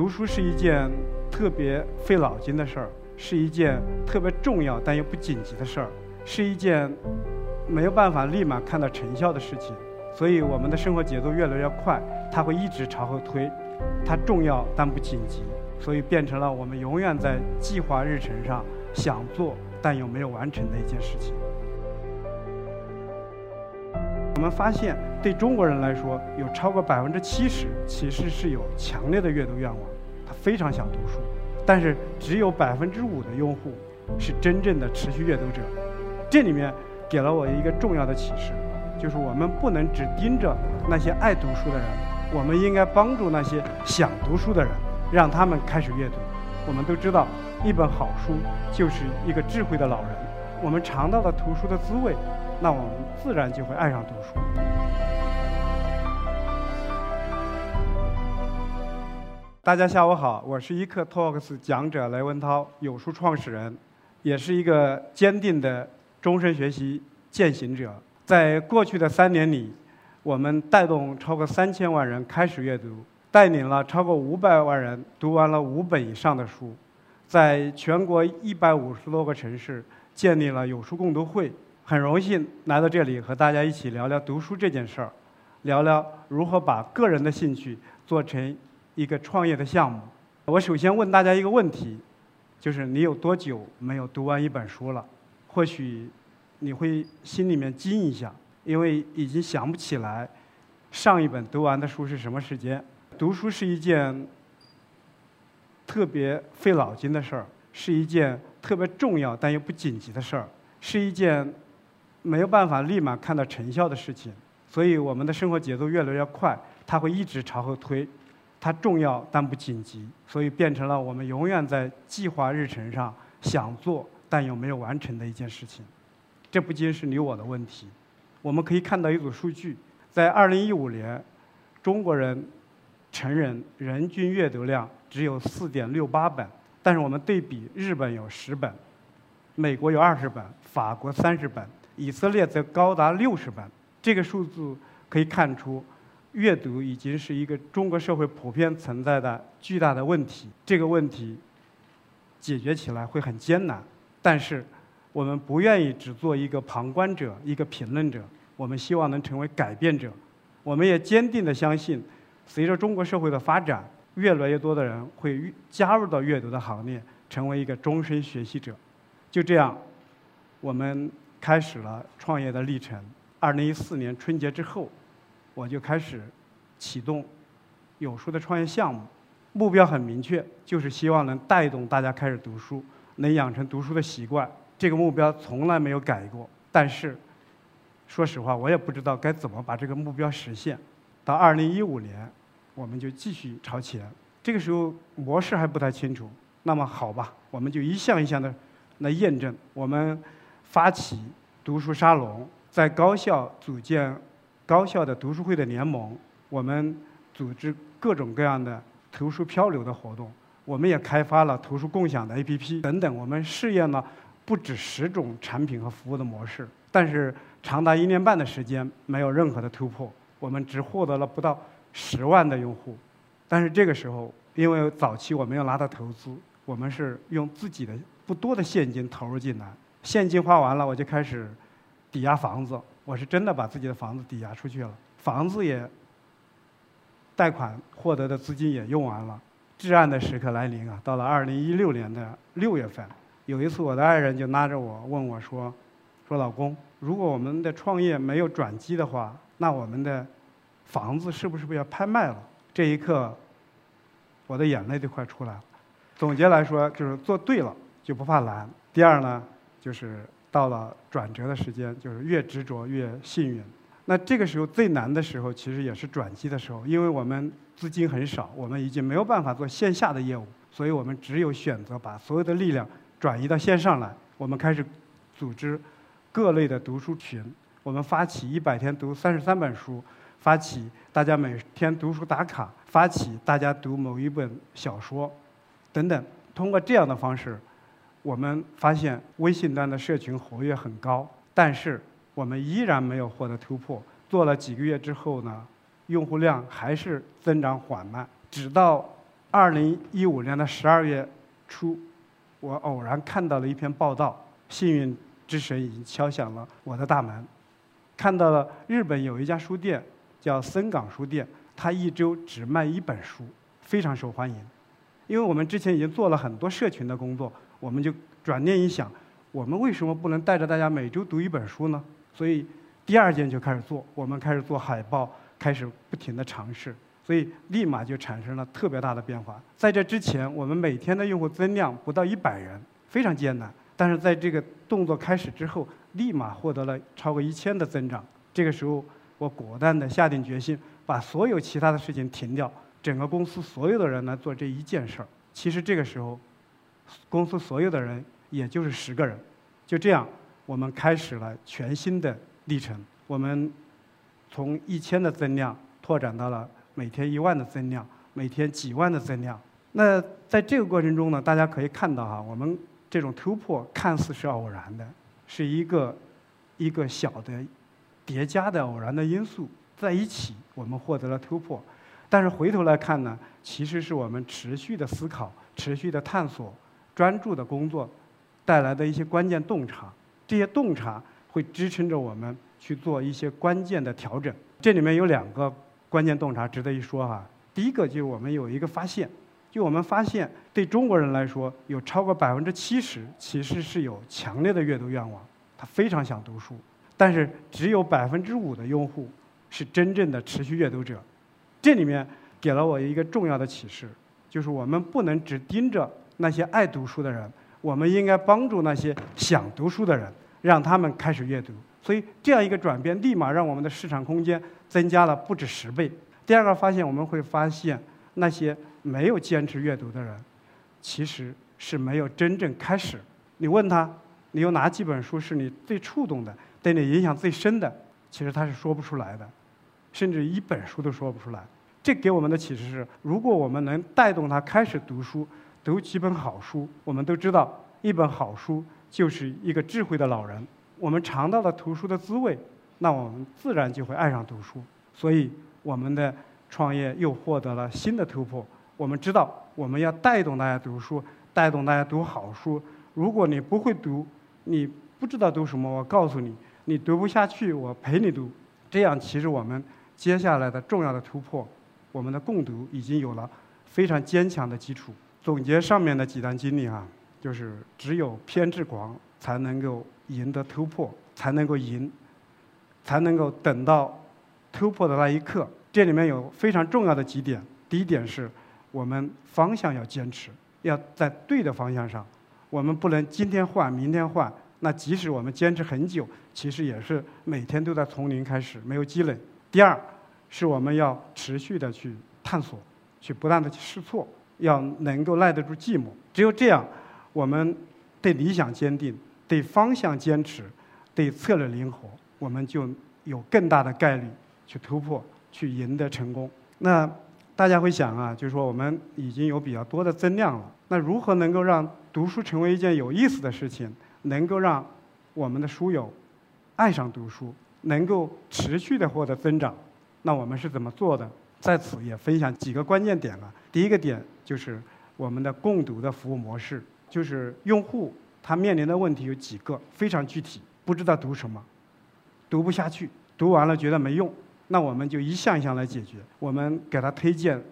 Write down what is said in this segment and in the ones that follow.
读书是一件特别费脑筋的事儿，是一件特别重要但又不紧急的事儿，是一件没有办法立马看到成效的事情。所以我们的生活节奏越来越快，它会一直朝后推。它重要但不紧急，所以变成了我们永远在计划日程上想做但又没有完成的一件事情。我们发现，对中国人来说，有超过百分之七十其实是有强烈的阅读愿望，他非常想读书，但是只有百分之五的用户是真正的持续阅读者。这里面给了我一个重要的启示，就是我们不能只盯着那些爱读书的人，我们应该帮助那些想读书的人，让他们开始阅读。我们都知道，一本好书就是一个智慧的老人，我们尝到了读书的滋味。那我们自然就会爱上读书。大家下午好，我是一课 Talks 讲者雷文涛，有书创始人，也是一个坚定的终身学习践行者。在过去的三年里，我们带动超过三千万人开始阅读，带领了超过五百万人读完了五本以上的书，在全国一百五十多个城市建立了有书共读会。很荣幸来到这里和大家一起聊聊读书这件事儿，聊聊如何把个人的兴趣做成一个创业的项目。我首先问大家一个问题，就是你有多久没有读完一本书了？或许你会心里面惊一下，因为已经想不起来上一本读完的书是什么时间。读书是一件特别费脑筋的事儿，是一件特别重要但又不紧急的事儿，是一件。没有办法立马看到成效的事情，所以我们的生活节奏越来越快，它会一直朝后推。它重要但不紧急，所以变成了我们永远在计划日程上想做但又没有完成的一件事情。这不仅是你我的问题。我们可以看到一组数据，在2015年，中国人成人人均阅读量只有4.68本，但是我们对比日本有10本，美国有20本，法国30本。以色列则高达六十万，这个数字可以看出，阅读已经是一个中国社会普遍存在的巨大的问题。这个问题解决起来会很艰难，但是我们不愿意只做一个旁观者、一个评论者，我们希望能成为改变者。我们也坚定地相信，随着中国社会的发展，越来越多的人会加入到阅读的行列，成为一个终身学习者。就这样，我们。开始了创业的历程。二零一四年春节之后，我就开始启动有书的创业项目，目标很明确，就是希望能带动大家开始读书，能养成读书的习惯。这个目标从来没有改过。但是，说实话，我也不知道该怎么把这个目标实现。到二零一五年，我们就继续朝前。这个时候模式还不太清楚。那么好吧，我们就一项一项的来验证我们。发起读书沙龙，在高校组建高校的读书会的联盟，我们组织各种各样的图书漂流的活动，我们也开发了图书共享的 APP 等等。我们试验了不止十种产品和服务的模式，但是长达一年半的时间没有任何的突破，我们只获得了不到十万的用户。但是这个时候，因为早期我没有拿到投资，我们是用自己的不多的现金投入进来。现金花完了，我就开始抵押房子。我是真的把自己的房子抵押出去了，房子也贷款获得的资金也用完了。至暗的时刻来临啊！到了二零一六年的六月份，有一次我的爱人就拉着我问我说：“说老公，如果我们的创业没有转机的话，那我们的房子是不是要拍卖了？”这一刻，我的眼泪都快出来了。总结来说，就是做对了就不怕难。第二呢？就是到了转折的时间，就是越执着越幸运。那这个时候最难的时候，其实也是转机的时候，因为我们资金很少，我们已经没有办法做线下的业务，所以我们只有选择把所有的力量转移到线上来。我们开始组织各类的读书群，我们发起一百天读三十三本书，发起大家每天读书打卡，发起大家读某一本小说，等等。通过这样的方式。我们发现微信端的社群活跃很高，但是我们依然没有获得突破。做了几个月之后呢，用户量还是增长缓慢。直到二零一五年的十二月初，我偶然看到了一篇报道，幸运之神已经敲响了我的大门，看到了日本有一家书店叫森港书店，它一周只卖一本书，非常受欢迎。因为我们之前已经做了很多社群的工作，我们就转念一想，我们为什么不能带着大家每周读一本书呢？所以第二件就开始做，我们开始做海报，开始不停的尝试。所以立马就产生了特别大的变化。在这之前，我们每天的用户增量不到一百人，非常艰难。但是在这个动作开始之后，立马获得了超过一千的增长。这个时候，我果断的下定决心，把所有其他的事情停掉，整个公司所有的人来做这一件事儿。其实这个时候，公司所有的人也就是十个人。就这样，我们开始了全新的历程。我们从一千的增量拓展到了。每天一万的增量，每天几万的增量。那在这个过程中呢，大家可以看到哈，我们这种突破看似是偶然的，是一个一个小的叠加的偶然的因素在一起，我们获得了突破。但是回头来看呢，其实是我们持续的思考、持续的探索、专注的工作带来的一些关键洞察。这些洞察会支撑着我们去做一些关键的调整。这里面有两个。关键洞察值得一说哈。第一个就是我们有一个发现，就我们发现对中国人来说，有超过百分之七十其实是有强烈的阅读愿望，他非常想读书，但是只有百分之五的用户是真正的持续阅读者。这里面给了我一个重要的启示，就是我们不能只盯着那些爱读书的人，我们应该帮助那些想读书的人，让他们开始阅读。所以这样一个转变，立马让我们的市场空间增加了不止十倍。第二个发现，我们会发现那些没有坚持阅读的人，其实是没有真正开始。你问他，你有哪几本书是你最触动的，对你影响最深的？其实他是说不出来的，甚至一本书都说不出来。这给我们的启示是：如果我们能带动他开始读书，读几本好书，我们都知道，一本好书就是一个智慧的老人。我们尝到了读书的滋味，那我们自然就会爱上读书。所以，我们的创业又获得了新的突破。我们知道，我们要带动大家读书，带动大家读好书。如果你不会读，你不知道读什么，我告诉你，你读不下去，我陪你读。这样，其实我们接下来的重要的突破，我们的共读已经有了非常坚强的基础。总结上面的几段经历啊，就是只有偏执狂才能够。赢得突破才能够赢，才能够等到突破的那一刻。这里面有非常重要的几点。第一点是，我们方向要坚持，要在对的方向上。我们不能今天换，明天换。那即使我们坚持很久，其实也是每天都在从零开始，没有积累。第二，是我们要持续的去探索，去不断的去试错，要能够耐得住寂寞。只有这样，我们对理想坚定。对方向坚持，对策略灵活，我们就有更大的概率去突破，去赢得成功。那大家会想啊，就是说我们已经有比较多的增量了，那如何能够让读书成为一件有意思的事情，能够让我们的书友爱上读书，能够持续的获得增长？那我们是怎么做的？在此也分享几个关键点啊。第一个点就是我们的共读的服务模式，就是用户。他面临的问题有几个非常具体，不知道读什么，读不下去，读完了觉得没用，那我们就一项一项来解决。我们给他推荐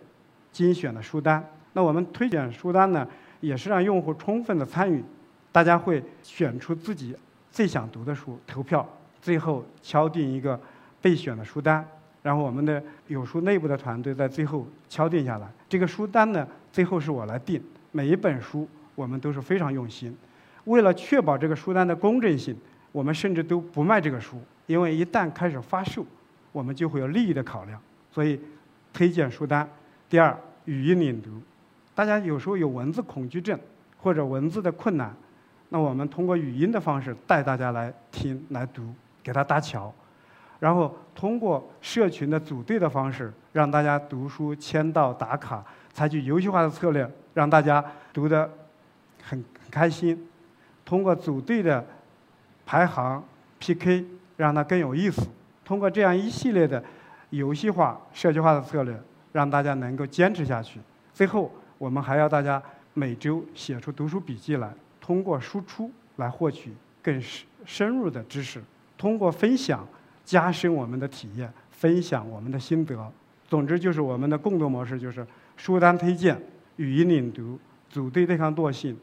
精选的书单，那我们推荐书单呢，也是让用户充分的参与，大家会选出自己最想读的书，投票，最后敲定一个备选的书单，然后我们的有书内部的团队在最后敲定下来。这个书单呢，最后是我来定，每一本书我们都是非常用心。为了确保这个书单的公正性，我们甚至都不卖这个书，因为一旦开始发售，我们就会有利益的考量。所以，推荐书单。第二，语音领读。大家有时候有文字恐惧症或者文字的困难，那我们通过语音的方式带大家来听、来读，给他搭桥。然后通过社群的组队的方式，让大家读书、签到、打卡，采取游戏化的策略，让大家读得很开心。通过组队的排行 PK，让它更有意思。通过这样一系列的游戏化、社区化的策略，让大家能够坚持下去。最后，我们还要大家每周写出读书笔记来，通过输出来获取更深入的知识，通过分享加深我们的体验，分享我们的心得。总之就是我们的共同模式，就是书单推荐、语音领读、组队对抗惰性、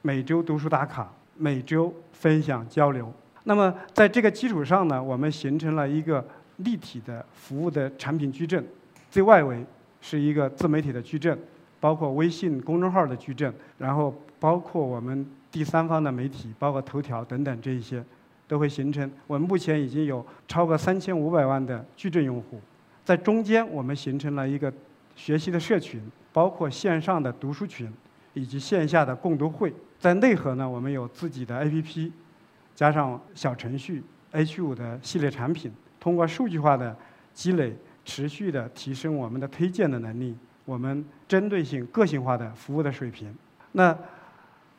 每周读书打卡、每周分享交流。那么在这个基础上呢，我们形成了一个立体的服务的产品矩阵，最外围是一个自媒体的矩阵。包括微信公众号的矩阵，然后包括我们第三方的媒体，包括头条等等这一些，都会形成。我们目前已经有超过三千五百万的矩阵用户，在中间我们形成了一个学习的社群，包括线上的读书群，以及线下的共读会。在内核呢，我们有自己的 APP，加上小程序 H5 的系列产品，通过数据化的积累，持续的提升我们的推荐的能力。我们针对性、个性化的服务的水平，那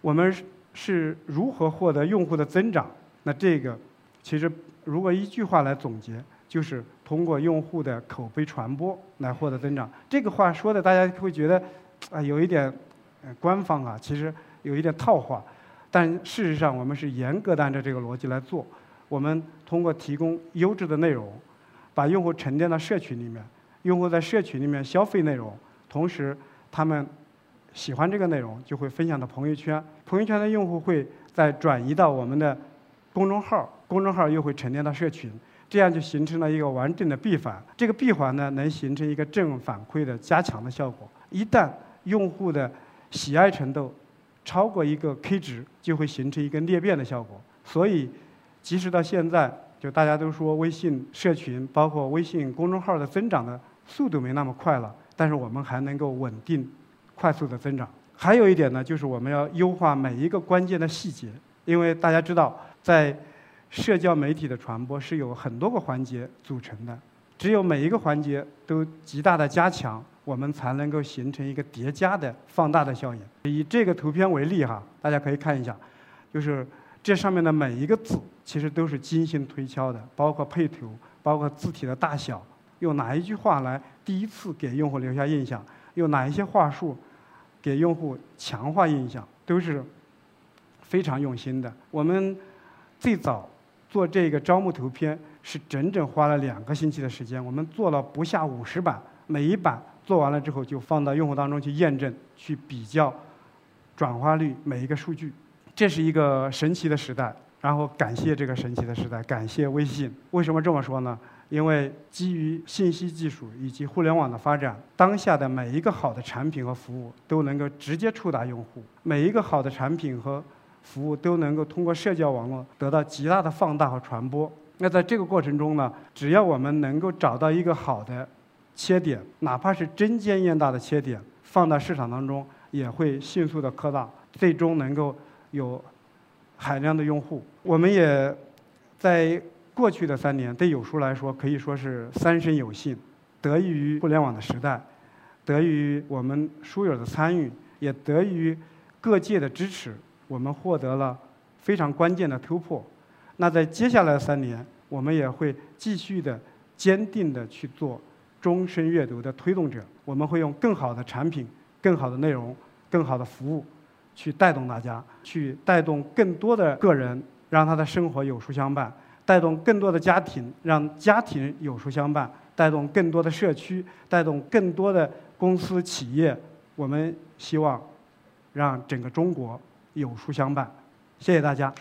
我们是如何获得用户的增长？那这个其实如果一句话来总结，就是通过用户的口碑传播来获得增长。这个话说的大家会觉得啊有一点官方啊，其实有一点套话，但事实上我们是严格的按照这个逻辑来做。我们通过提供优质的内容，把用户沉淀到社群里面，用户在社群里面消费内容。同时，他们喜欢这个内容，就会分享到朋友圈。朋友圈的用户会再转移到我们的公众号，公众号又会沉淀到社群，这样就形成了一个完整的闭环。这个闭环呢，能形成一个正反馈的加强的效果。一旦用户的喜爱程度超过一个 K 值，就会形成一个裂变的效果。所以，即使到现在，就大家都说微信社群，包括微信公众号的增长的速度没那么快了。但是我们还能够稳定、快速的增长。还有一点呢，就是我们要优化每一个关键的细节，因为大家知道，在社交媒体的传播是有很多个环节组成的，只有每一个环节都极大的加强，我们才能够形成一个叠加的放大的效应。以这个图片为例哈，大家可以看一下，就是这上面的每一个字其实都是精心推敲的，包括配图，包括字体的大小。用哪一句话来第一次给用户留下印象？用哪一些话术给用户强化印象？都是非常用心的。我们最早做这个招募图片是整整花了两个星期的时间，我们做了不下五十版，每一版做完了之后就放到用户当中去验证、去比较转化率每一个数据。这是一个神奇的时代，然后感谢这个神奇的时代，感谢微信。为什么这么说呢？因为基于信息技术以及互联网的发展，当下的每一个好的产品和服务都能够直接触达用户，每一个好的产品和服务都能够通过社交网络得到极大的放大和传播。那在这个过程中呢，只要我们能够找到一个好的切点，哪怕是针尖一样大的切点，放到市场当中也会迅速的扩大，最终能够有海量的用户。我们也在。过去的三年，对有书来说可以说是三生有幸，得益于互联网的时代，得益于我们书友的参与，也得益于各界的支持，我们获得了非常关键的突破。那在接下来的三年，我们也会继续的坚定的去做终身阅读的推动者。我们会用更好的产品、更好的内容、更好的服务，去带动大家，去带动更多的个人，让他的生活有书相伴。带动更多的家庭，让家庭有书相伴；带动更多的社区，带动更多的公司企业。我们希望让整个中国有书相伴。谢谢大家。